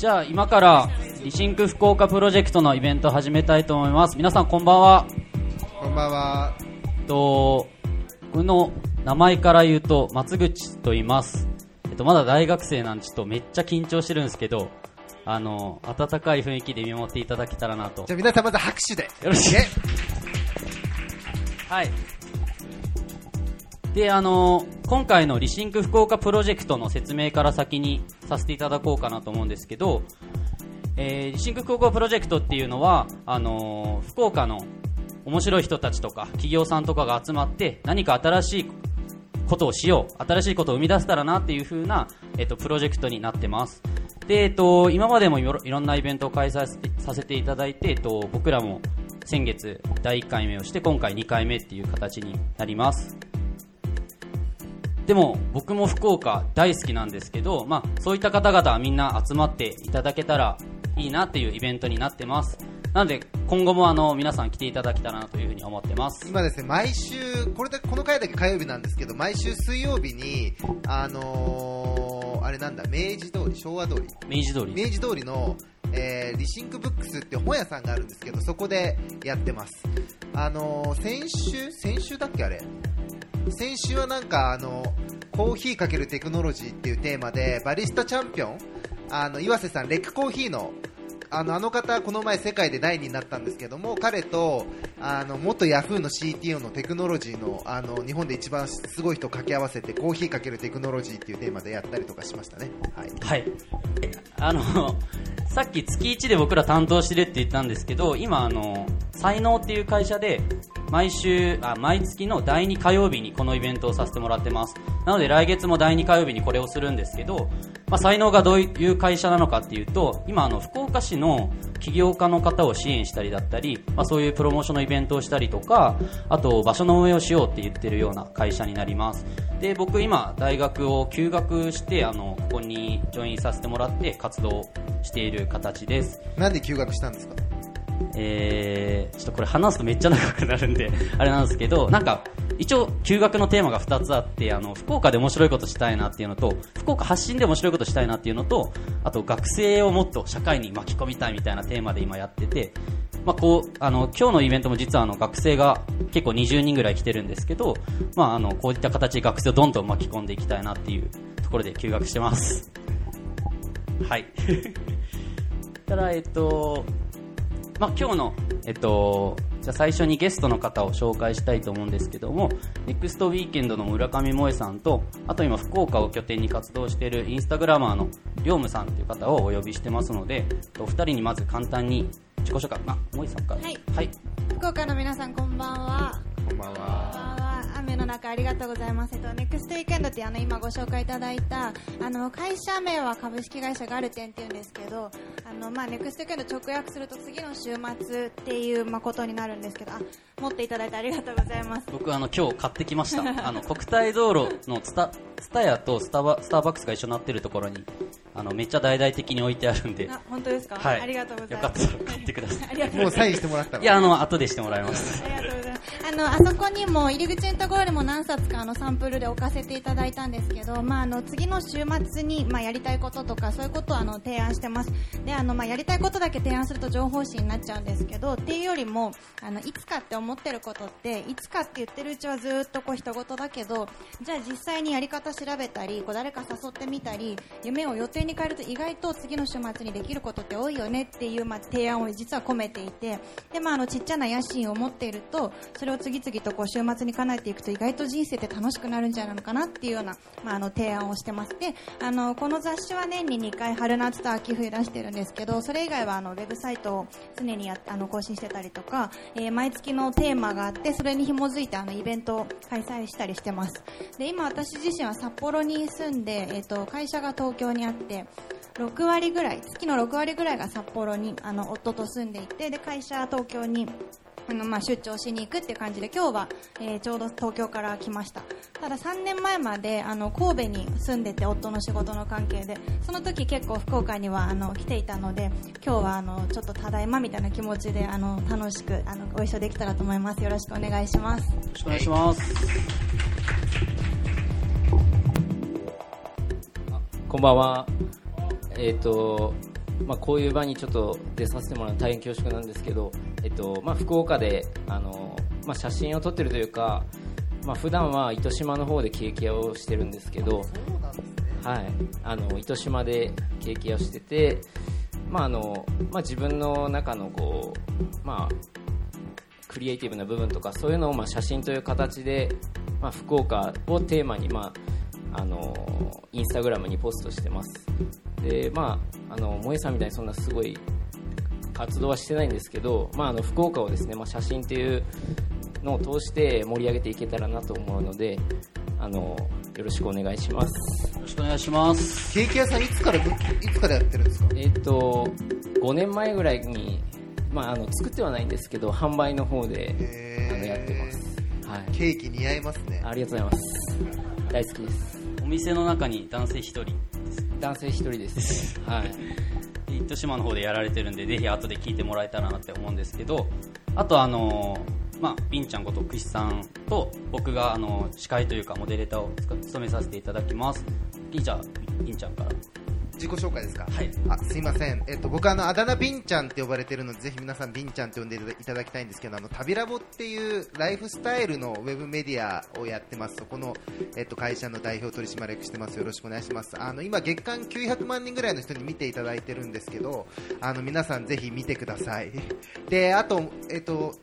じゃあ今からリシンク福岡プロジェクトのイベントを始めたいと思います皆さんこんばんはこんばんは。と僕の名前から言うと松口と言います、えっと、まだ大学生なんでちょっとめっちゃ緊張してるんですけどあの温かい雰囲気で見守っていただけたらなとじゃあ皆さんまず拍手で。よろしいねはい。で、あの今回のリシンク福岡プロジェクトの説明から先にさせていただこうかなと思うんですけど、えーリシンク福岡プロジェクトっていうのは、あの福岡の面白い人たちとか企業さんとかが集まって何か新しいことをしよう新しいことを生み出せたらなっていう風な、えっと、プロジェクトになってます。で、えっと、今までもいろんなイベントを開催させてさせていただいて、えっと、僕らも先月第1回目をして今回2回目っていう形になります。でも僕も福岡大好きなんですけど、まあ、そういった方々はみんな集まっていただけたらいいなっていうイベントになってます。なので今後もあの皆さん来ていただけたらなというふうに思ってます。今ですね、毎週、これだこの回だけ火曜日なんですけど、毎週水曜日に、あのー、あれなんだ、明治通り、昭和通り、明治通り。明治通りの、えーリシンクブックスって本屋さんがあるんですけど、そこでやってます。あのー先週、先週だっけあれ？先週はなんかあのコーヒーかけるテクノロジーっていうテーマでバリスタチャンピオンあの岩瀬さんレックコーヒーのあのあの方この前世界で第2位になったんですけども彼とあの元ヤフーの CTO のテクノロジーのあの日本で一番すごい人を掛け合わせてコーヒーかけるテクノロジーっていうテーマでやったりとかしましたねはいはい。あの、さっき月1で僕ら担当してるって言ったんですけど、今あの、才能っていう会社で、毎週、あ、毎月の第2火曜日にこのイベントをさせてもらってます。なので来月も第2火曜日にこれをするんですけど、まあ、才能がどういう会社なのかっていうと、今あの、福岡市の起業家の方を支援したりだったり、まあ、そういうプロモーションのイベントをしたりとか、あと場所の運営をしようって言ってるような会社になります。で、僕今大学を休学して、あの、ここにジョインさせてもらって活動している形です。なんで休学したんですか？えー、ちょっとこれ話すとめっちゃ長くなるんで、あれなんですけど、なんか、一応、休学のテーマが2つあって、あの、福岡で面白いことしたいなっていうのと、福岡発信で面白いことしたいなっていうのと、あと、学生をもっと社会に巻き込みたいみたいなテーマで今やってて、まあ、こう、あの、今日のイベントも実はあの、学生が結構20人ぐらい来てるんですけど、まあ、あの、こういった形で学生をどんどん巻き込んでいきたいなっていうところで休学してます。はい。ただ、えっと、まあ、今日の、えっと、じゃあ最初にゲストの方を紹介したいと思うんですけども、ネクストウィーケンドの村上萌さんと、あと今福岡を拠点に活動しているインスタグラマーのりょうむさんという方をお呼びしてますので、お二人にまず簡単に自己紹介、あ、萌さんから。はいはい。福岡の皆さんこんばんは。こんばんはこんばんは。雨の中ありがとうございます。えっと、ネクストウィークエンドってあの今ご紹介いただいた、あの、会社名は株式会社ガルテンっていうんですけど、あの、まあ、ネクストウィークエンド直訳すると次の週末っていう、まあ、ことになるんですけど、あ、持っていただいてありがとうございます。僕あの今日買ってきました。あの国体道路のスタスタヤとスタバスターバックスが一緒になってるところに、あのめっちゃ大々的に置いてあるんで、あ、本当ですか？はい。ありがとうございよかます。ったら買ってください。ありがとうございますもうサインしてもらったのいや、あの、後でしてもらいます。あ。の、あそこにも入り口のところにも何冊かあのサンプルで置かせていただいたんですけど、まああの次の週末にまあやりたいこととかそういうことをあの提案してます。で、あのまあやりたいことだけ提案すると情報誌になっちゃうんですけど、っていうよりもあのいつかって思ってることっていつかって言ってるうちはずっとこう人事だけど、じゃあ実際にやり方調べたり、こう誰か誘ってみたり、夢を予定に変えると意外と次の週末にできることって多いよねっていうまあ提案を実は込めていて、でまああのちっちゃな野心を持っていると、それを次々とこう週末に叶えていくと意外と人生って楽しくなるんじゃないのかなっていうような、まあ、あの提案をしてます。であのこの雑誌は年に2回春夏と秋冬出してるんですけどそれ以外はあのウェブサイトを常にやあの更新してたりとか、えー毎月のテーマがあってそれに紐づいてあのイベントを開催したりしてます。で今私自身は札幌に住んで、えー、と会社が東京にあって6割ぐらい月の6割ぐらいが札幌にあの夫と住んでいてで会社は東京にあのまあ出張しに行くっていう感じで今日は、えーちょうど東京から来ましたただ3年前まであの神戸に住んでて夫の仕事の関係でその時結構福岡にはあの来ていたので今日はあのちょっとただいまみたいな気持ちであの楽しくあのご一緒できたらと思いますよろしくお願いしますよろしくお願いします。こんばんは。えっ、と、まあ、こういう場にちょっと出させてもらうの大変恐縮なんですけど、えっとまあ、福岡であの、まあ、写真を撮ってるというか、まあ普段は糸島の方でケーキ屋をしてるんですけど、ねはい、あの糸島でケーキ屋をしてて、まああのまあ、自分の中のこう、まあ、クリエイティブな部分とかそういうのをまあ写真という形で、まあ、福岡をテーマに、まあ、あのインスタグラムにポストしてます。で、まあ、あの萌えさんみたいにそんなすごい活動はしてないんですけど、まあ、あの福岡をですね、まあ、写真っていうのを通して盛り上げていけたらなと思うのであのよろしくお願いします。よろしくお願いします。ケーキ屋さんいつからいつからやってるんですか？えっと5年前ぐらいに、まあ、あの作ってはないんですけど販売の方であのやってます、はい、ケーキ似合いますね。ありがとうございます。大好きです。お店の中に男性一人、男性一人です。はい糸島の方でやられてるんで、ぜひ後で聞いてもらえたらなって思うんですけど、あとあのーまあ、ビンちゃんことくしさんと、僕があの司会というかモデレーターを務めさせていただきます。じゃあ、ビンちゃんから。自己紹介ですか？はい。あすいません、えっと、僕はあのあだ名ビンちゃんって呼ばれてるのでぜひ皆さんビンちゃんって呼んでいただきたいんですけどあの旅ラボっていうライフスタイルのウェブメディアをやってます。そこの、えっと、会社の代表取締役してます。よろしくお願いします。あの今月間900万人ぐらいの人に見ていただいてるんですけどあの皆さんぜひ見てください。であとえっと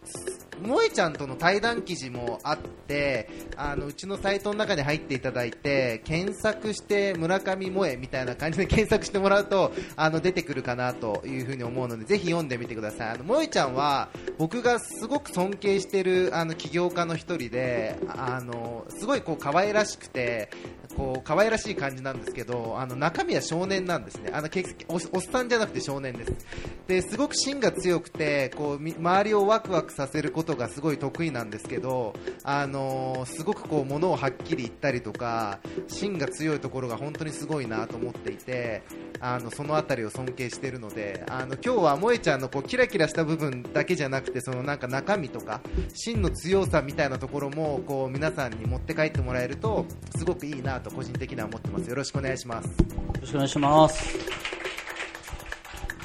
萌えちゃんとの対談記事もあってあのうちのサイトの中に入っていただいて検索して村上萌えみたいな感じで 検索してもらうとあの出てくるかなというふに思うのでぜひ読んでみてください。あの萌えちゃんは僕がすごく尊敬しているあの起業家の一人であのすごいこう可愛らしくてこう可愛らしい感じなんですけどあの中身は少年なんですね。あのおおっさんじゃなくて少年です。ですごく芯が強くてこう周りをワクワクさせることがすごい得意なんですけどあのすごくこう物をはっきり言ったりとか芯が強いところが本当にすごいなと思っていてあのそのあたりを尊敬しているのであの今日は萌ちゃんのこうキラキラした部分だけじゃなくてそのなんか中身とか芯の強さみたいなところもこう皆さんに持って帰ってもらえるとすごくいいなと個人的には思ってますよろしくお願いしますよろしくお願いします。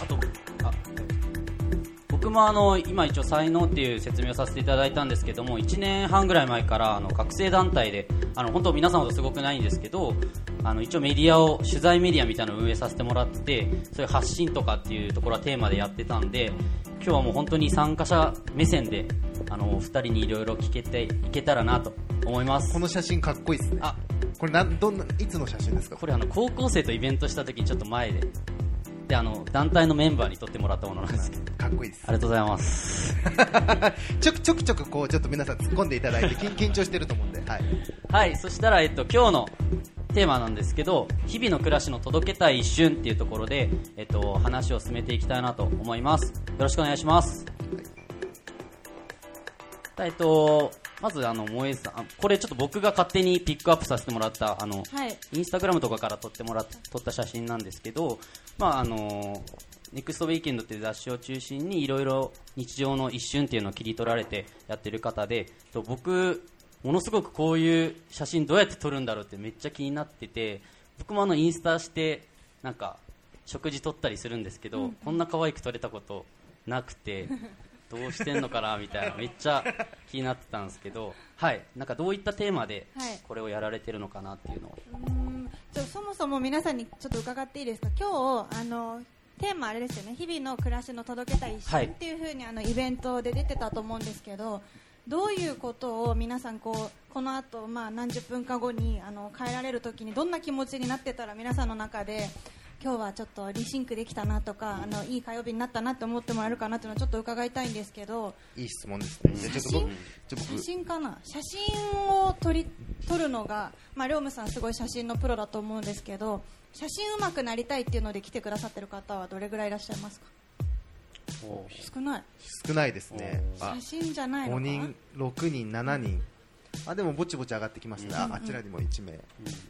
あと、あ、僕もあの、今一応才能っていう説明をさせていただいたんですけども、1年半ぐらい前からあの学生団体で、あの、本当皆さんほどすごくないんですけど、あの、一応メディアを、取材メディアみたいなのを運営させてもらってて、そういう発信とかっていうところはテーマでやってたんで、今日はもう本当に参加者目線で、あの、お二人にいろいろ聞けていけたらなと思いますこ。の写真かっこいいですねあ、これなんどんないつの写真ですか？これあの高校生とイベントした時にちょっと前で。であの団体のメンバーに撮ってもらったものなんですけど。かっこいいです。ありがとうございます。ちょくちょくちょくこうちょっと皆さん突っ込んでいただいて緊緊張してると思うんで、はい、はいそしたら、えっと、今日のテーマなんですけど日々の暮らしの届けたい一瞬っていうところで、えっと、話を進めていきたいなと思います。よろしくお願いします。えっとまずあの萌えさんあこれちょっと僕が勝手にピックアップさせてもらったあのはいインスタグラムとかから撮ってもらっ撮った写真なんですけど、まああのネクストウィーケンドっていう雑誌を中心にいろいろ日常の一瞬っていうのを切り取られてやってる方で、と僕ものすごくこういう写真どうやって撮るんだろうってめっちゃ気になってて、僕もあのインスタしてなんか食事撮ったりするんですけど、こんな可愛く撮れたことなくて。どうしてんのかなみたいなめっちゃ気になってたんですけど、はい、なんかどういったテーマではい。これをやられてるのかなっていうのを。うーんちょそもそも皆さんにちょっと伺っていいですか？今日あのテーマあれですよね。日々の暮らしの届けたい一はい。瞬っていう風にあのイベントで出てたと思うんですけどどういうことを皆さんこうこの後まあ何十分か後にあの変えられる時にどんな気持ちになってたら皆さんの中で今日はちょっとリシンクできたなとかあのいい火曜日になったなって思ってもらえるかなっていうのをちょっと伺いたいんですけどいい質問ですね。じゃあちょっと僕じゃあ写僕真かな？写真を撮り撮るのが、まあ、リョームさんすごい写真のプロだと思うんですけど写真上手くなりたいっていうので来てくださってる方はどれぐらいいらっしゃいますか？少ない。少ないですね。あ写真じゃないの5か人6人7人。あでもぼちぼち上がってきました。ね、ああちらにも1名。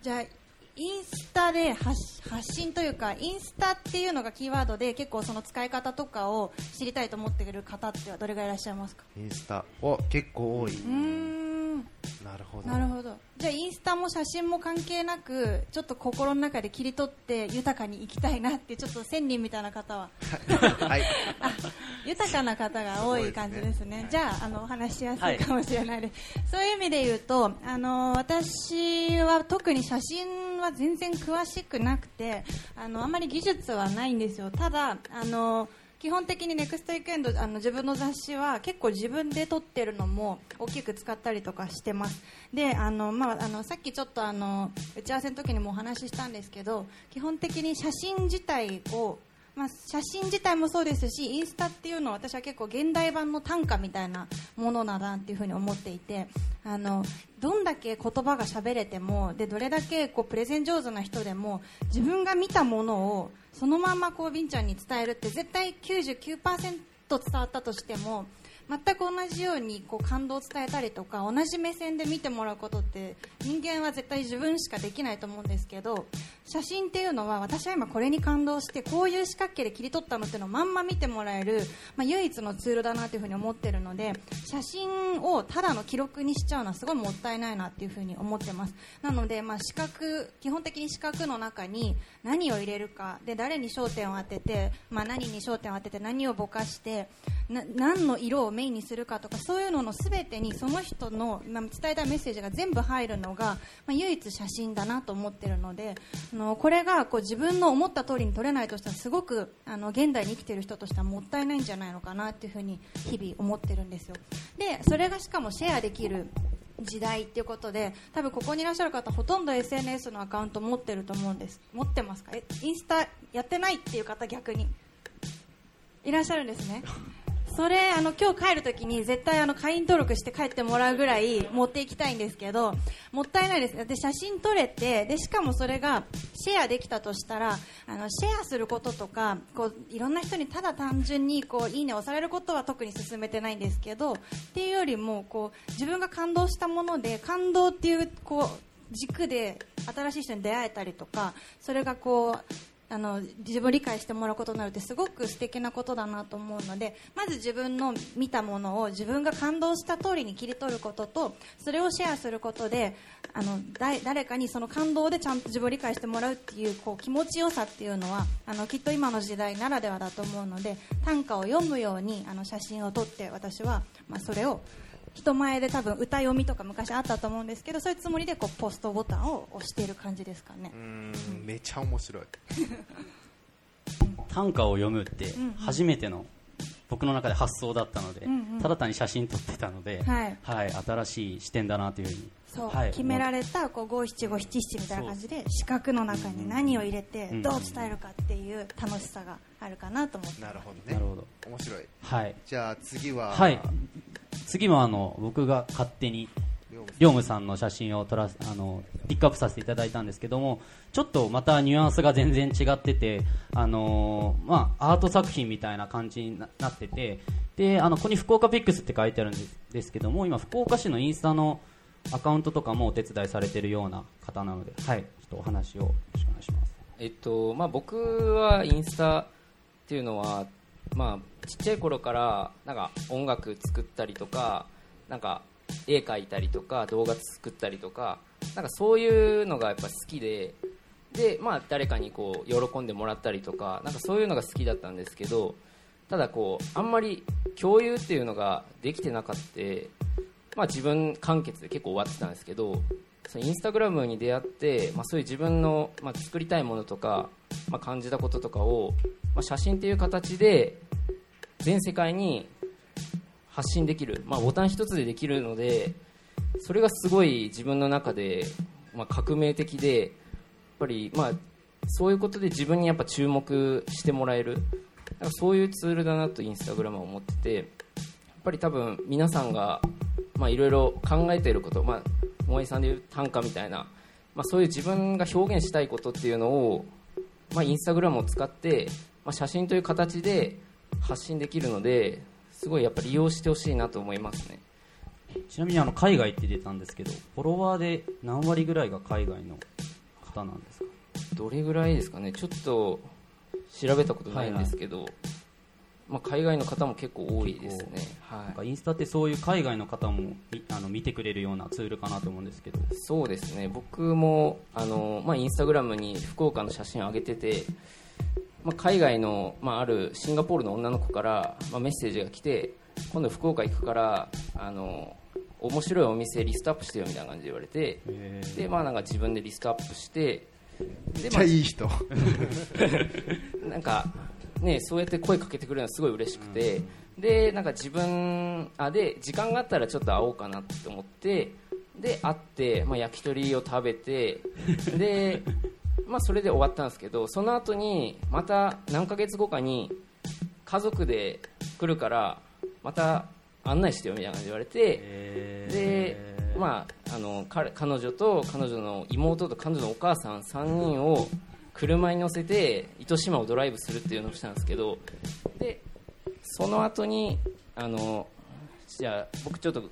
じゃあインスタで発発信というかインスタっていうのがキーワードで結構その使い方とかを知りたいと思っている方ってはどれぐらいいらっしゃいますか？インスタお結構多い。うんなるほど。なるほど。じゃあインスタも写真も関係なくちょっと心の中で切り取って豊かに生きたいなってちょっと仙人みたいな方は。はい。あ豊かな方が多い感じですね。じゃああのお話ししやすいかもしれないです、そういう意味で言うとあの私は特に写真は全然詳しくなくてあのあんまり技術はないんですよ。ただあの基本的にネクストウィークエンドあの自分の雑誌は結構自分で撮ってるのも大きく使ったりとかしてます。であの、まあ、あのさっきちょっとあの打ち合わせの時にもお話ししたんですけど基本的に写真自体をまあ、写真自体もそうですしインスタっていうのは私は結構現代版の短歌みたいなものだなっていうふうに思っていてあのどんだけ言葉が喋れてもでどれだけこうプレゼン上手な人でも自分が見たものをそのままこうビンちゃんに伝えるって絶対99%伝わったとしても全く同じようにこう感動を伝えたりとか同じ目線で見てもらうことって人間は絶対自分しかできないと思うんですけど写真っていうのは私は今これに感動してこういう四角形で切り取ったのっていうのをまんま見てもらえる、まあ、唯一のツールだなというふうに思ってるので写真をただの記録にしちゃうのはすごいもったいないなっていうふうに思ってます。なので、まあ、四角基本的に四角の中に何を入れるかで誰に焦点を当てて、まあ、何に焦点を当てて何をぼかしてな何の色をメインにするかとかそういうのの全てにその人の、伝えたいメッセージが全部入るのが、まあ、唯一写真だなと思ってるのであのこれがこう自分の思った通りに撮れないとしたらすごくあの現代に生きている人としてはもったいないんじゃないのかなっていうふうに日々思ってるんですよ。でそれがしかもシェアできる時代っていうことで多分ここにいらっしゃる方ほとんど SNS のアカウント持ってると思うんです。持ってますか？えインスタやってないっていう方逆に。いらっしゃるんですね。それあの今日帰るときに絶対あの会員登録して帰ってもらうぐらい持っていきたいんですけどもったいないです。で写真撮れてでしかもそれがシェアできたとしたらあのシェアすることとかこういろんな人にただ単純にこういいねをされることは特に進めてないんですけどっていうよりもこう自分が感動したもので感動っていうこう軸で新しい人に出会えたりとかそれがこうあの自分を理解してもらうことになるってすごく素敵なことだなと思うのでまず自分の見たものを自分が感動した通りに切り取ることとそれをシェアすることであのだ誰かにその感動でちゃんと自分を理解してもらうっていうこう気持ちよさっていうのはあのきっと今の時代ならではだと思うので短歌を読むようにあの写真を撮って私は、まあ、それを人前で多分歌読みとか昔あったと思うんですけどそういうつもりでこうポストボタンを押している感じですかねう。ーんめちゃ面白い 短歌を読むってうんうん初めての僕の中で発想だったので、うんうん。ただ単に写真撮ってたので、はい。新しい視点だなというふうにそう、はい決められたこう五七五七七みたいな感じで四角の中に何を入れてうん。どう伝えるかっていう楽しさがあるかなと思って、なるほどね。なるほど。面白い。はい、じゃあ次ははい、次もあの僕が勝手にりょうむさんの写真を撮らあのピックアップさせていただいたんですけどもちょっとまたニュアンスが全然違ってて、あのーまあ、アート作品みたいな感じになっててであのここに福岡ピックスって書いてあるんですけども今福岡市のインスタのアカウントとかもお手伝いされてるような方なので、はい、ちょっとお話をよろしくお願いします。えっとまあ、僕はインスタっていうのは、まあ、ちっちゃい頃からなんか音楽作ったりとかなんか絵描いたりとか動画作ったりとかなんかそういうのがやっぱ好きでで、まあ、誰かにこう喜んでもらったりとかなんかそういうのが好きだったんですけどただこうあんまり共有っていうのができてなかった、まあ、自分完結で結構終わってたんですけどそのインスタグラムに出会って、まあ、そういう自分の、まあ、作りたいものとか、まあ、感じたこととかを、まあ、写真っていう形で全世界に発信できる、まあ、ボタン一つでできるのでそれがすごい自分の中で、まあ、革命的でやっぱり、まあ、そういうことで自分にやっぱ注目してもらえるなんかそういうツールだなとインスタグラムは思っててやっぱり多分皆さんがいろいろ考えていること、まあ、萌えさんでいう短歌みたいな、まあ、そういう自分が表現したいことっていうのを、まあ、インスタグラムを使って、まあ、写真という形で発信できるのですごいやっぱ利用してほしいなと思いますね。ちなみにあの海外って出たんですけどフォロワーで何割ぐらいが海外の方なんですか？どれぐらいですかね？ちょっと調べたことないんですけど、まあ、海外の方も結構多いですね、なんかインスタってそういう海外の方もみあの見てくれるようなツールかなと思うんですけど。そうですね。僕もあの、まあ、インスタグラムに福岡の写真を上げてて、まあ、海外の、まあ、あるシンガポールの女の子から、まあ、メッセージが来て今度福岡行くからあの面白いお店リストアップしてよみたいな感じで言われてで、まあ、なんか自分でリストアップしてで、めっちゃいい人。なんか、ね、そうやって声かけてくれるのはすごい嬉しくて、でなんか自分あで時間があったらちょっと会おうかなって思ってで会って、まあ、焼き鳥を食べてで、まあ、それで終わったんですけどその後にまた何ヶ月後かに家族で来るからまた案内してよみたいな感じで言われて、でまあ、あの彼彼女と彼女の妹と彼女のお母さん3人を車に乗せて糸島をドライブするっていうのをしたんですけどでその後にあのじゃあ僕ちょっと、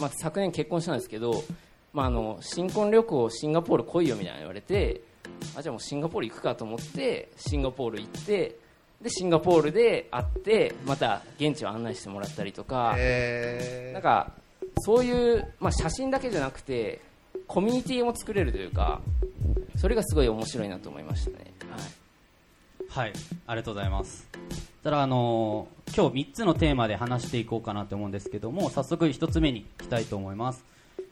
まあ、昨年結婚したんですけど、まあ、あの新婚旅行シンガポール来いよみたいな言われてあじゃあもうシンガポール行くかと思ってシンガポール行ってでシンガポールで会ってまた現地を案内してもらったりとか、えなんかそういう、まあ、写真だけじゃなくてコミュニティも作れるというかそれがすごい面白いなと思いましたね、はい。はいありがとうございます。ただあのー今日3つのテーマで話していこうかなと思うんですけども早速1つ目にいきたいと思います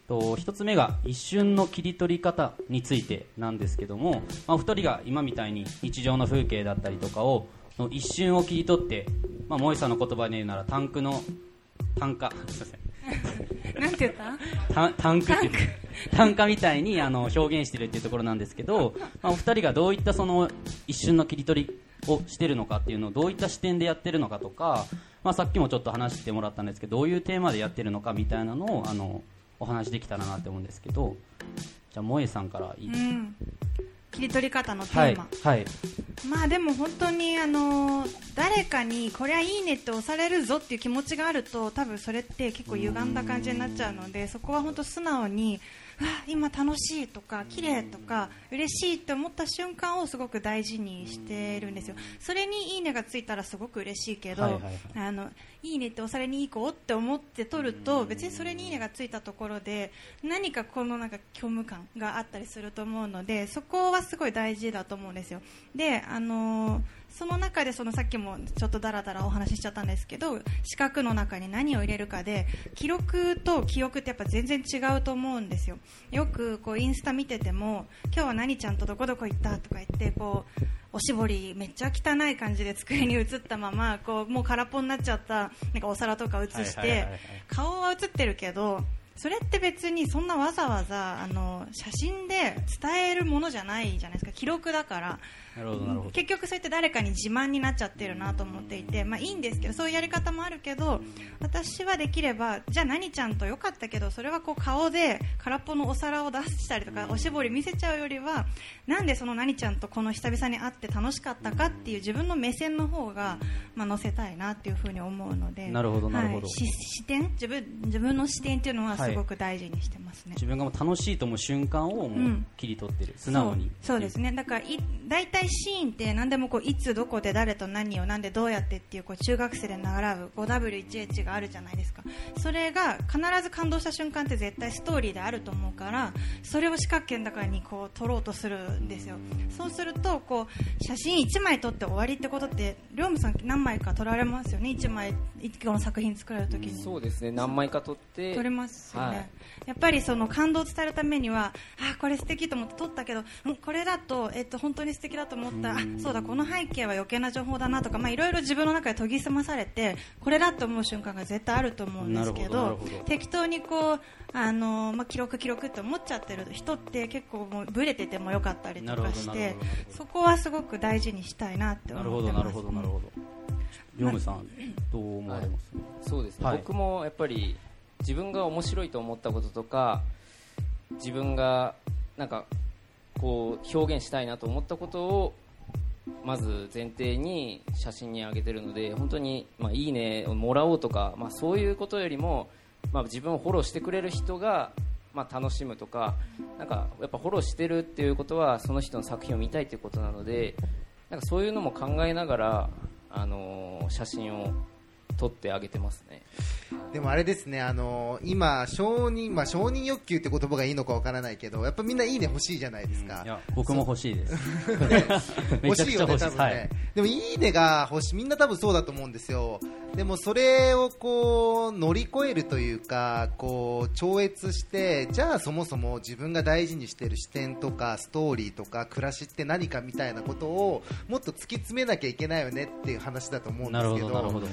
と1つ目が一瞬の切り取り方についてなんですけども、まあ、お二人が今みたいに日常の風景だったりとかをの一瞬を切り取って、まあ、萌さんの言葉で言うならタンクの単価すいません。なんて言った？タンタンクって単価みたいにあの表現してるっていうところなんですけど、まあ、お二人がどういったその一瞬の切り取りをしてるのかっていうのをどういった視点でやってるのかとか、まあ、さっきもちょっと話してもらったんですけどどういうテーマでやってるのかみたいなのをあのお話できたらなって思うんですけどじゃあ萌えさんからいいですか、うん。切り取り方のテはいーマ、はいまあでも本当にあの誰かにこれはいいねって押されるぞっていう気持ちがあると多分それって結構歪んだ感じになっちゃうのでそこは本当素直に今楽しいとか綺麗とか嬉しいって思った瞬間をすごく大事にしてるんですよ。それにいいねがついたらすごく嬉しいけど、はいはいはい。あのいいねって押されにいい子って思って撮ると別にそれにいいねがついたところで何かこのなんか虚無感があったりすると思うのでそこはすごい大事だと思うんですよ。であのーその中でそのさっきもちょっとだらだらお話ししちゃったんですけど四角の中に何を入れるかで記録と記憶ってやっぱ全然違うと思うんですよ。よくこうインスタ見てても今日は何ちゃんとどこどこ行ったとか言ってこうおしぼりめっちゃ汚い感じで机に映ったままこうもう空っぽになっちゃったなんかお皿とか映して、顔は映ってるけどそれって別にそんなわざわざあの写真で伝えるものじゃないじゃないですか。記録だから。なるほどなるほど。結局そうやって誰かに自慢になっちゃってるなと思っていて、まあ、いいんですけどそういうやり方もあるけど私はできればじゃあ何ちゃんとよかったけどそれはこう顔で空っぽのお皿を出したりとかおしぼり見せちゃうよりはなんでその何ちゃんとこの久々に会って楽しかったかっていう自分の目線の方が、まあ、載せたいなっていうふうに思うのでなるほどなるほど。はいし視点？自分自分の視点っていうのはすごく大事にしてますね。自分がもう楽しいと思う瞬間をもう切り取ってる、素直に。そうそうですね。だからい大体シーンって何でもこういつどこで誰と何をなんでどうやってっていうこう中学生で習う 5W1H があるじゃないですか。それが必ず感動した瞬間って絶対ストーリーであると思うからそれを四角形の中にこう撮ろうとするんですよ。そうするとこう写真1枚撮って終わりってことってりょうむさん何枚か撮られますよね？1枚1個の作品作られるときに。そうですね。何枚か撮って。撮れますよね、はい。やっぱりその感動を伝えるためにはあこれ素敵と思って撮ったけどんこれだと、えっと、本当に素敵だと思った。あそうだこの背景は余計な情報だなとかまあいろいろ自分の中で研ぎ澄まされてこれだと思う瞬間が絶対あると思うんですけど適当にこうあの、まあ、記録記録って思っちゃってる人って結構もうブレててもよかったりとかしてそこはすごく大事にしたいなってなる思ってます。ほどなるほどなるほど。りょうむさんどう思われます、そうですね、はい。僕もやっぱり自分が面白いと思ったこととか自分がなんかこう表現したいなと思ったことをまず前提に写真に上げてるので本当に、まあ、いいねをもらおうとか、まあ、そういうことよりも、まあ、自分をフォローしてくれる人が、まあ、楽しむとかなんかやっぱフォローしてるっていうことはその人の作品を見たいということなのでなんかそういうのも考えながらあのー写真を撮ってあげてますね。でもあれですね、あの今、承認、まあ、承認欲求って言葉がいいのかわからないけど、やっぱみんないいね欲しいじゃないですか。いや僕も欲しいです。め欲しい。よね、多分ね、はい。でもいいねが欲しい、みんな多分そうだと思うんですよ。でもそれをこう乗り越えるというか、こう超越して、じゃあそもそも自分が大事にしている視点とかストーリーとか暮らしって何かみたいなことをもっと突き詰めなきゃいけないよねっていう話だと思うんでなるほすけど、どなるほど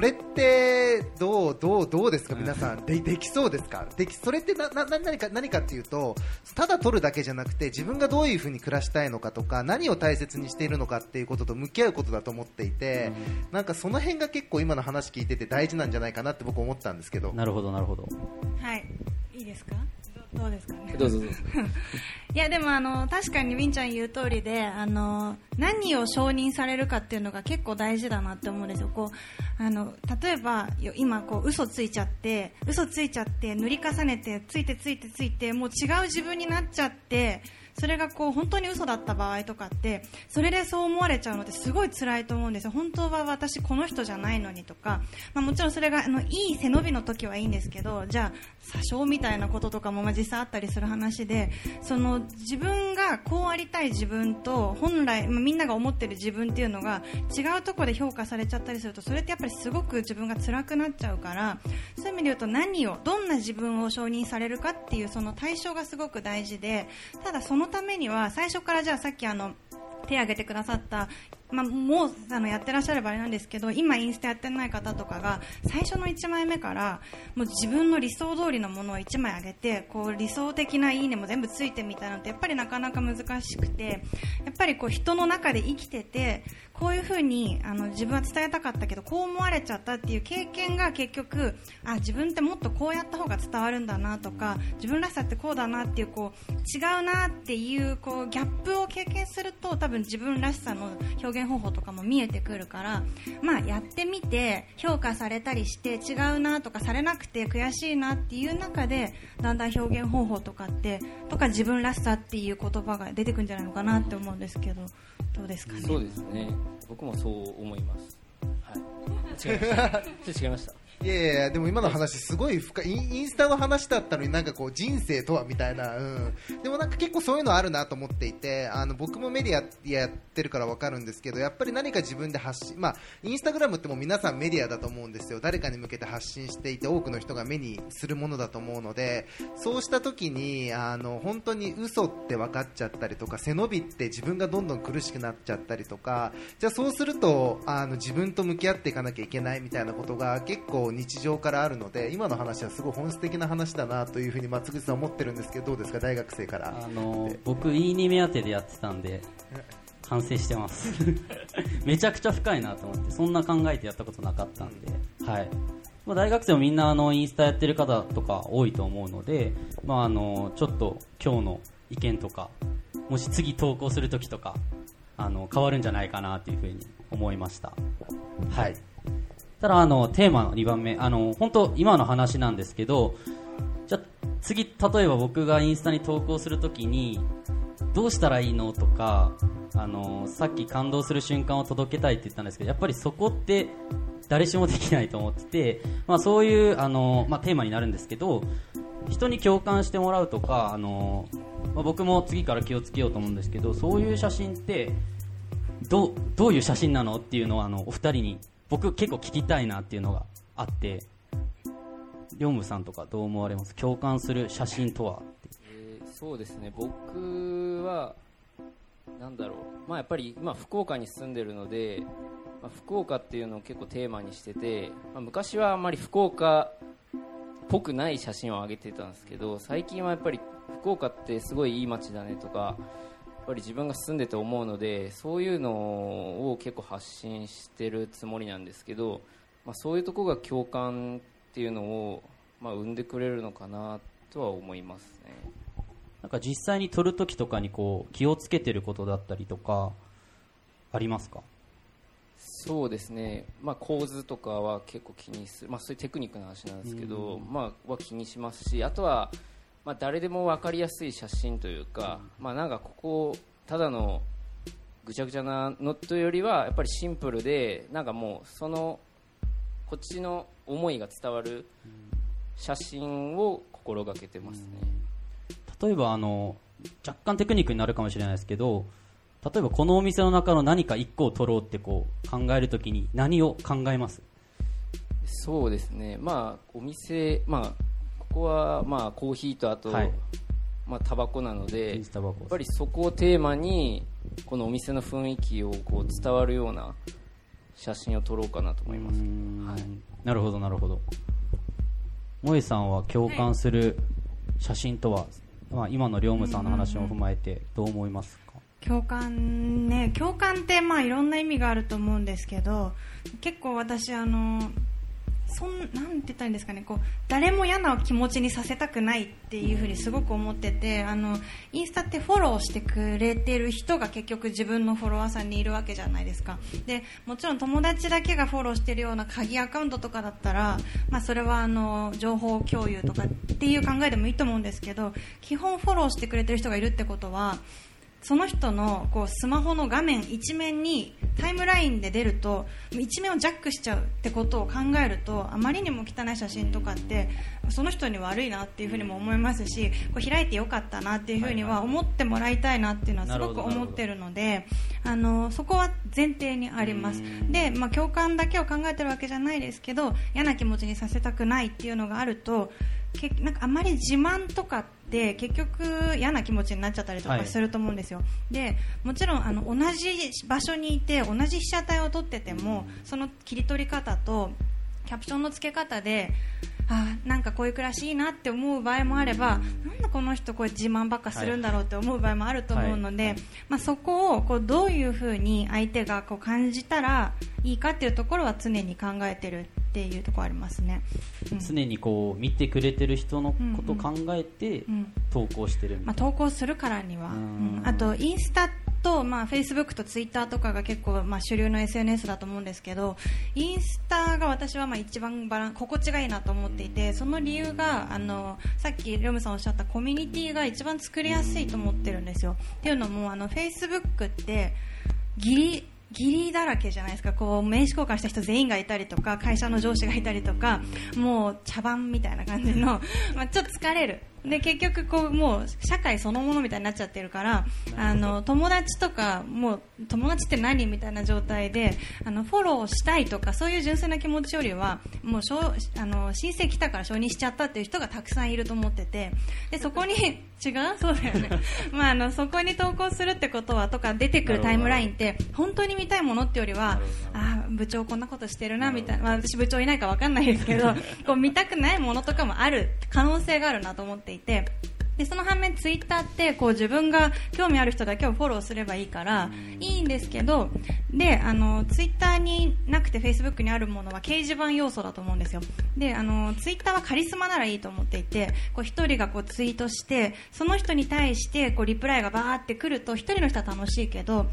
それってどうどうどうですか？皆さん。でできそうですか？できそれってななな何か何かっていうとただ撮るだけじゃなくて自分がどういうふうに暮らしたいのかとか何を大切にしているのかっていうことと向き合うことだと思っていて、なんかその辺が結構今の話聞いてて大事なんじゃないかなって僕思ったんですけど。なるほどなるほど。はい。いいですか？どどうですかね。どうぞどうぞ。いやでもあの確かにみんちゃん言う通りであの何を承認されるかっていうのが結構大事だなって思うんですよ。こうあの例えばよ今こう嘘ついちゃって嘘ついちゃって塗り重ねてついてついてついてもう違う自分になっちゃってそれがこう本当に嘘だった場合とかってそれでそう思われちゃうのってすごい辛いと思うんですよ。本当は私この人じゃないのにとか、まあ、もちろんそれがあのいい背伸びの時はいいんですけどじゃあ詐称みたいなこととかも実際あったりする話でその自分がこうありたい自分と本来、まあ、みんなが思ってる自分っていうのが違うところで評価されちゃったりするとそれってやっぱりすごく自分が辛くなっちゃうからそういう意味で言うと何をどんな自分を承認されるかっていうその対象がすごく大事でただそのためには最初からじゃあさっきあの手を挙げてくださった、まあ、もうあのやってらっしゃればあれなんですけど今インスタやってない方とかが最初の1枚目からもう自分の理想通りのものを1枚上げてこう理想的ないいねも全部ついてみたいなのってやっぱりなかなか難しくてやっぱりこう人の中で生きててこういうふうにあの自分は伝えたかったけどこう思われちゃったっていう経験が結局あ自分ってもっとこうやった方が伝わるんだなとか自分らしさってこうだなっていうこう違うなっていうこうギャップを経験すると多分自分らしさの表現方法とかも見えてくるから、まあ、やってみて評価されたりして違うなとかされなくて悔しいなっていう中でだんだん表現方法とかってとか自分らしさっていう言葉が出てくるんじゃないのかなって思うんですけどどうですかね？そうですね。僕もそう思います。はい。違いました。違いましたいやいやでも今の話すごい深いインスタの話だったのになんかこう人生とはみたいな、うん、でもなんか結構そういうのあるなと思っていてあの僕もメディアやってるからわかるんですけどやっぱり何か自分で発信まあインスタグラムっても皆さんメディアだと思うんですよ。誰かに向けて発信していて多くの人が目にするものだと思うのでそうした時にあの本当に嘘って分かっちゃったりとか背伸びって自分がどんどん苦しくなっちゃったりとかじゃあそうするとあの自分と向き合っていかなきゃいけないみたいなことが結構日常からあるので今の話はすごい本質的な話だなというふうに松口さん思ってるんですけどどうですか大学生から。あの僕いいね目当てでやってたんで反省してます。めちゃくちゃ深いなと思ってそんな考えてやったことなかったんで、はい。まあ、大学生もみんなあのインスタやってる方とか多いと思うので、まあ、あのちょっと今日の意見とかもし次投稿するときとかあの変わるんじゃないかなというふうに思いました。はいただあのテーマの2番目あの本当今の話なんですけどじゃ次例えば僕がインスタに投稿するときにどうしたらいいのとかあのさっき感動する瞬間を届けたいって言ったんですけどやっぱりそこって誰しもできないと思ってて、まあ、そういうあの、まあ、テーマになるんですけど人に共感してもらうとかあの、まあ、僕も次から気をつけようと思うんですけどそういう写真ってどうどういう写真なのっていうのはあのお二人に僕結構聞きたいなっていうのがあってりょうむさんとかどう思われます？共感する写真とはえーそうですね。僕はなんだろう。まあやっぱり今福岡に住んでるので、まあ、福岡っていうのを結構テーマにしてて、まあ、昔はあんまり福岡っぽくない写真を上げてたんですけど最近はやっぱり福岡ってすごいいい街だねとかぱり自分が住んでて思うのでそういうのを結構発信してるつもりなんですけど、まあ、そういうところが共感っていうのを、まあ、生んでくれるのかなとは思いますね。なんか実際に撮るときとかにこう気をつけてることだったりとかありますか？そうですね、まあ、構図とかは結構気にする、まあ、そういうテクニックの話なんですけど、まあ、は気にしますしあとは、まあ、誰でも分かりやすい写真というか、まあ、なんかここただのぐちゃぐちゃなのというよりはやっぱりシンプルでなんかもうそのこっちの思いが伝わる写真を心がけてますね、例えばあの若干テクニックになるかもしれないですけど例えばこのお店の中の何か1個を取ろうってこう考えるときに何を考えます？そうですね。まあお店まあここはまあコーヒーとあと、はい。まあタバコなのでやっぱりそこをテーマにこのお店の雰囲気をこう伝わるような写真を撮ろうかなと思います。はい。なるほどなるほど。萌えさんは共感する写真とは、まあ、今の龍務さんの話を踏まえてどう思いますか、共感ね共感ってまあいろんな意味があると思うんですけど結構私あのそんなんて言ったらいいんですかねこう誰も嫌な気持ちにさせたくないっていうふうにすごく思っててあのインスタってフォローしてくれてる人が結局自分のフォロワーさんにいるわけじゃないですか。でもちろん友達だけがフォローしてるような鍵アカウントとかだったら、まあ、それはあの情報共有とかっていう考えでもいいと思うんですけど基本フォローしてくれてる人がいるってことはその人のこうスマホの画面一面にタイムラインで出ると一面をジャックしちゃうってことを考えるとあまりにも汚い写真とかってその人に悪いなっていうふうにも思いますしこう開いてよかったなっていうふうには思ってもらいたいなっていうのはすごく思ってるのであのそこは前提にあります。で、まあ、共感だけを考えてるわけじゃないですけど嫌な気持ちにさせたくないっていうのがあるとけなんかあまり自慢とかって結局嫌な気持ちになっちゃったりとはい。かすると思うんですよ、でもちろんあの同じ場所にいて同じ被写体を撮っててもその切り取り方とキャプションの付け方であーなんかこういう暮らしいいなって思う場合もあればなんでこの人これ自慢ばっかするんだろうって思う場合もあると思うので、まあ、そこをこうどういうふうに相手がこう感じたらいいかっていうところは常に考えてるっていうところありますね。うん。常にこう見てくれてる人のことを考えてうん投稿してるみまあ、たいな、投稿するからには、うん。うん。あとインスタと、まあ、フェイスブックとツイッターとかが結構、まあ、主流の SNS だと思うんですけどインスタが私はまあ一番バラン心地がいいなと思っていてその理由があのさっきリョムさんおっしゃったコミュニティが一番作りやすいと思ってるんですよ。っていうのもあのフェイスブックってギリギリだらけじゃないですかこう名刺交換した人全員がいたりとか会社の上司がいたりとかもう茶番みたいな感じの、まあ、ちょっと疲れるで結局こうもう社会そのものみたいになっちゃってるからあの友達とかもう友達って何みたいな状態であのフォローしたいとかそういう純粋な気持ちよりはもうしょうあの申請来たから承認しちゃったっていう人がたくさんいると思っててでそこに 違う？そうだよね、まあ、あのそこに投稿するってことはとか出てくるタイムラインって本当に見たいものってよりはあー部長こんなことしてるなみたいな、まあ、私部長いないかわかんないですけどこう見たくないものとかもある可能性があるなと思っていて。でその反面ツイッターってこう自分が興味ある人だけをフォローすればいいからいいんですけどであのツイッターになくてフェイスブックにあるものは掲示板要素だと思うんですよであのツイッターはカリスマならいいと思っていてこう一人がこうツイートしてその人に対してこうリプライがバーってくると一人の人は楽しいけど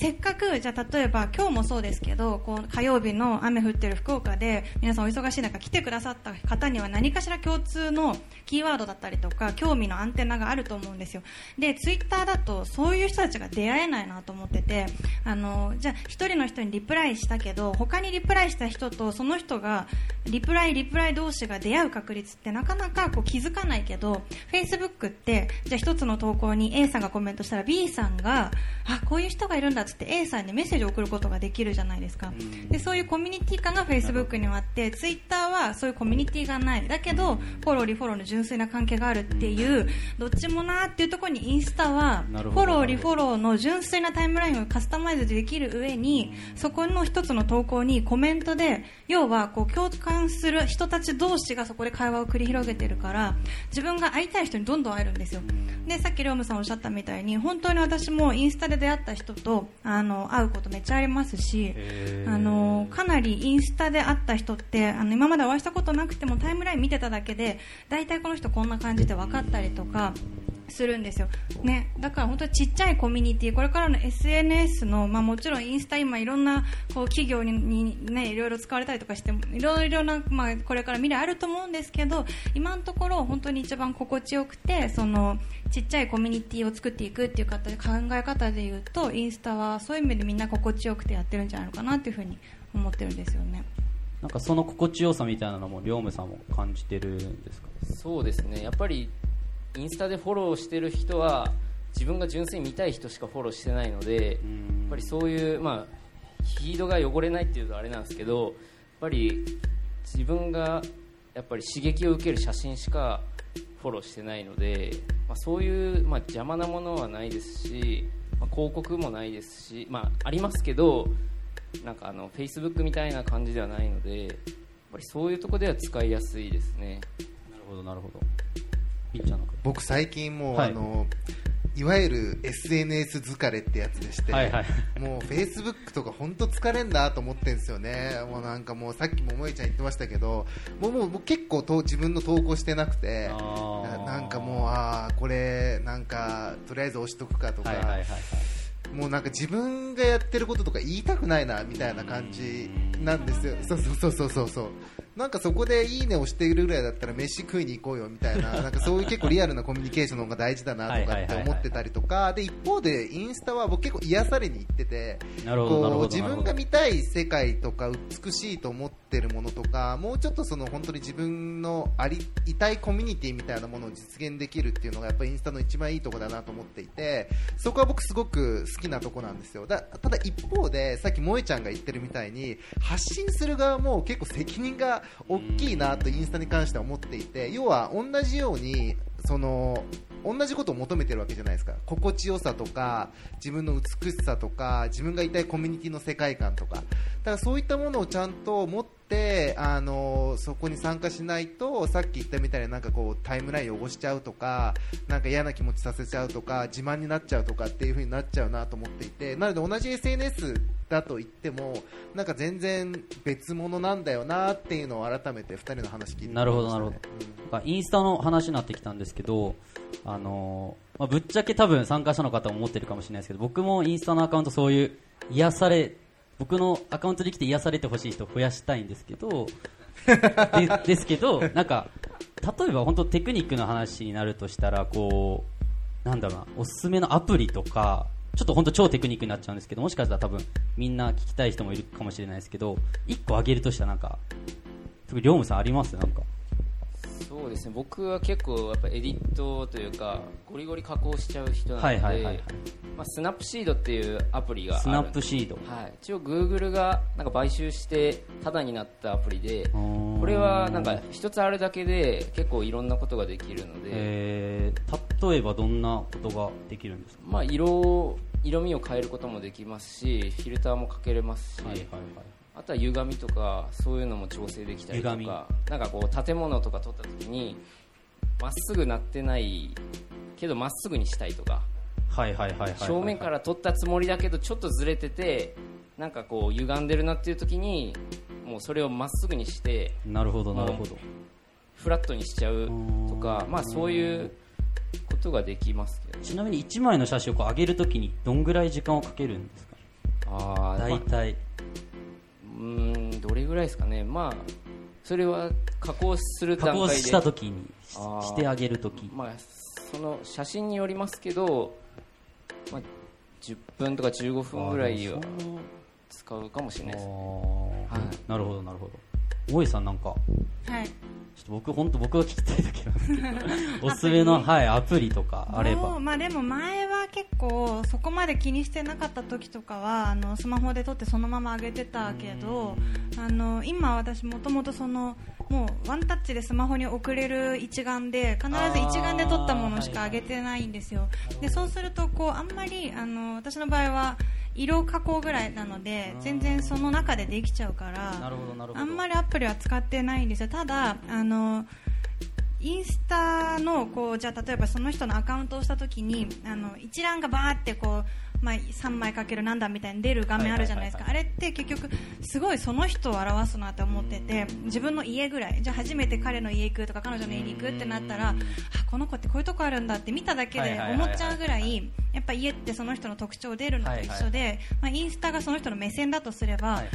せっかくじゃ例えば今日もそうですけどこう火曜日の雨降ってる福岡で皆さんお忙しい中来てくださった方には何かしら共通のキーワードだったりとか興味のアンテナがあると思うんですよ。でツイッターだとそういう人たちが出会えないなと思っててあのじゃあ一人の人にリプライしたけど他にリプライした人とその人がリプライリプライ同士が出会う確率ってなかなかこう気づかないけど Facebook ってじゃあ一つの投稿に A さんがコメントしたら B さんがあこういう人がいるんだって A さんにメッセージを送ることができるじゃないですか。でそういうコミュニティ感が Facebook にはあって Twitter はそういうコミュニティがないだけどフォローリフォローの純粋な関係があるっていうどっちもなーっていうところにインスタはフォローリフォローの純粋なタイムラインをカスタマイズできる上にそこの一つの投稿にコメントで要はこう共感する人たち同士がそこで会話を繰り広げてるから自分が会いたい人にどんどん会えるんですよ。でさっき龍馬さんおっしゃったみたいに本当に私もインスタで出会った人とあの会うことめっちゃありますしあのかなりインスタで会った人ってあの今までお会いしたことなくてもタイムライン見てただけで大体この人こんな感じで分かったりとかするんですよ、ね、だから本当にちっちゃいコミュニティこれからの SNS の、まあ、もちろんインスタ今いろんなこう企業にに、ね、いろいろ使われたりとかしていろいろな、まあ、これから未来あると思うんですけど今のところ本当に一番心地よくてそのちっちゃいコミュニティを作っていくっていう方で考え方でいうとインスタはそういう意味でみんな心地よくてやってるんじゃないのかなっていうふうに思ってるんですよね。なんかその心地よさみたいなのも、りょうむさんも感じてるんですか？そうですね。やっぱりインスタでフォローしてる人は自分が純粋に見たい人しかフォローしてないのでやっぱりそういう、まあ、フィードが汚れないっていうとあれなんですけどやっぱり自分がやっぱり刺激を受ける写真しかフォローしてないので、まあ、そういう、まあ、邪魔なものはないですし、まあ、広告もないですし、まあ、ありますけどなんかあの Facebook みたいな感じではないのでやっぱりそういうところでは使いやすいですね。なるほど、なるほど。ちゃん僕最近もう、はい。あのいわゆる SNS 疲れってやつでして、はいはい。もう Facebook とか本当疲れんなと思ってるんですよね、もうなんかもうさっきも萌えちゃん言ってましたけど、もうもう僕結構と自分の投稿してなくて、ななんかもう、ああ、これ、なんかとりあえず押しとくかとか、はいはいはいはい。もうなんか自分がやってることとか言いたくないなみたいな感じなんですよ、そうそうそうそうそうそう。なんかそこでいいねをしているぐらいだったら飯食いに行こうよみたいな、なんかそういう結構リアルなコミュニケーションの方が大事だなとかって思ってたりとか、で一方でインスタは僕結構癒されに行ってて。こう自分が見たい世界とか美しいと思ってるものとかもうちょっとその本当に自分のありいたいコミュニティみたいなものを実現できるっていうのがやっぱりインスタの一番いいところだなと思っていてそこは僕すごく好きなとこなんですよだただ一方でさっき萌えちゃんが言ってるみたいに発信する側も結構責任が大きいなとインスタに関しては思っていて要は同じようにその同じことを求めてるわけじゃないですか。心地よさとか自分の美しさとか自分がいたいコミュニティの世界観とか。だからそういったものをちゃんと持ってあのそこに参加しないとさっき言ったみたいになんかこうタイムライン汚しちゃうとかなんか嫌な気持ちさせちゃうとか自慢になっちゃうとかっていう風になっちゃうなと思っていてなので同じ SNS だと言ってもなんか全然別物なんだよなっていうのを改めて2人の話聞いてなるほど、なるほどうん。インスタの話になってきたんですけど、あのーまあ、ぶっちゃけ多分参加者の方も思ってるかもしれないですけど、僕もインスタのアカウントそういう癒され、僕のアカウントで来て癒されてほしい人を増やしたいんですけど、で ですけど、なんか、例えば本当テクニックの話になるとしたら、こう、なんだろうな、おすすめのアプリとか、ちょっと本当超テクニックになっちゃうんですけど、もしかしたら多分みんな聞きたい人もいるかもしれないですけど、一個挙げるとしたらなんか、特にりょうむさんあります？なんか。そうですね。僕は結構やっぱエディットというかゴリゴリ加工しちゃう人なので、はいはいはいはい。まあ、スナップシードっていうアプリがスナップシード。はい、一応 Google がなんか買収してタダになったアプリでここれはなんか一つあるだけで結構いろんなことができるので、えー、例えばどんなことができるんですか？まあ、色色味を変えることもできますしフィルターもかけれますし、はいはいはいあとは歪みとかそういうのも調整できたりとかなんかこう建物とか撮った時にまっすぐなってないけどまっすぐにしたいとかはいはいはいはいはい正面から撮ったつもりだけどちょっとずれててなんかこう歪んでるなっていう時にもうそれをまっすぐにしてなるほどなるほど。フラットにしちゃうとかまあそういうことができますけどちなみに1枚の写真をこう上げるときにどんぐらい時間をかけるんですか？あーまあ大体うーんどれぐらいですかね。まあそれは加工する加段階で。工したときにしてあげるときまあその写真によりますけど、まあ、10分とか15分ぐらいは使うかもしれないですあーはい。なるほどなるほど。大井さんなんか。はいちょっと僕本当僕が聞きたいだけなんですけど。おすすめのはいアプリとかあれもばう。まあでも前は結構そこまで気にしてなかった時とかはあのスマホで撮ってそのまま上げてたけどあの今私もともとそのもうワンタッチでスマホに送れる一眼で必ず一眼で撮ったものしか上げてないんですよ。でそうするとこうあんまりあの私の場合は色加工ぐらいなので全然その中でできちゃうからあんまりアプリは使ってないんですよ。ただあのインスタのこうじゃあ例えばその人のアカウントをした時にあの一覧がバーってこうまあ、3枚かける何段みたいに出る画面あるじゃないですか、あれって結局すごいその人を表すなって思ってて自分の家ぐらい。じゃあ初めて彼の家行くとか彼女の家に行くってなったらあこの子ってこういうとこあるんだって見ただけで思っちゃうぐらいぱ家ってその人の特徴出るのと一緒で、まあ、インスタがその人の目線だとすれば、はいはい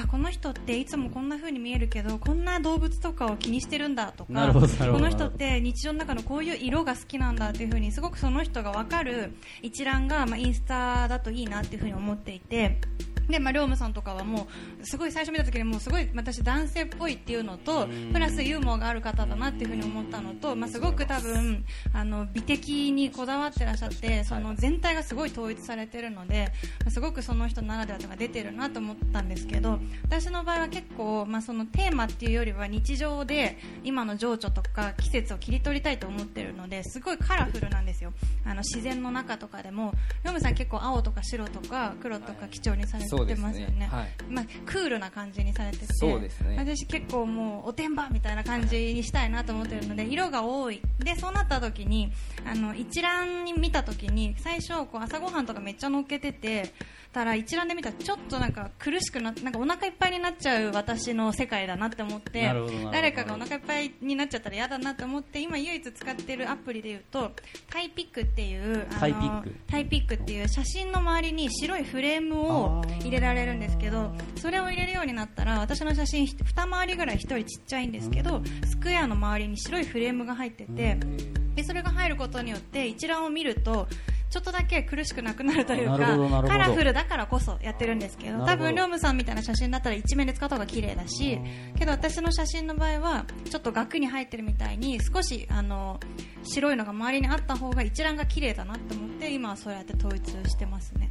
あこの人っていつもこんな風に見えるけどこんな動物とかを気にしてるんだとかこの人って日常の中のこういう色が好きなんだっていう風にすごくその人が分かる一覧が、まあ、インスタだといいなっていう風に思っていて。で、まあ、龍馬さんとかはもう、すごい最初見た時にもうすごい私男性っぽいっていうのと、プラスユーモアがある方だなっていうふうに思ったのと、まあ、すごく多分、あの、美的にこだわってらっしゃって、その全体がすごい統一されてるので、まあすごくその人ならではというのが出てるなと思ったんですけど、私の場合は結構、まあ、そのテーマっていうよりは日常で今の情緒とか季節を切り取りたいと思ってるので、すごいカラフルなんですよ。あの、自然の中とかでも、ヨムさん結構青とか白とか黒とか基調にされてそうですますよね。ねはい。まあ、クールな感じにされててそうですね。私結構もうおてんばみたいな感じにしたいなと思ってるので色が多い。でそうなった時にあの一覧に見た時に最初こう朝ごはんとかめっちゃ乗っけててたら一覧で見たらちょっとなんか苦しくななんかお腹いっぱいになっちゃう私の世界だなって思って誰かがお腹いっぱいになっちゃったら嫌だなと思って今唯一使ってるアプリで言うとタイピックっていうあのタイピック。っていう写真の周りに白いフレームを入れられるんですけどそれを入れるようになったら私の写真二回りぐらい一人ちっちゃいんですけどスクエアの周りに白いフレームが入っててでそれが入ることによって一覧を見るとちょっとだけ苦しくなくなるというかカラフルだからこそやってるんですけど多分リョムさんみたいな写真だったら一面で使った方が綺麗だしけど私の写真の場合はちょっと額に入ってるみたいに少しあの白いのが周りにあった方が一覧が綺麗だなと思って今はそうやって統一してますね。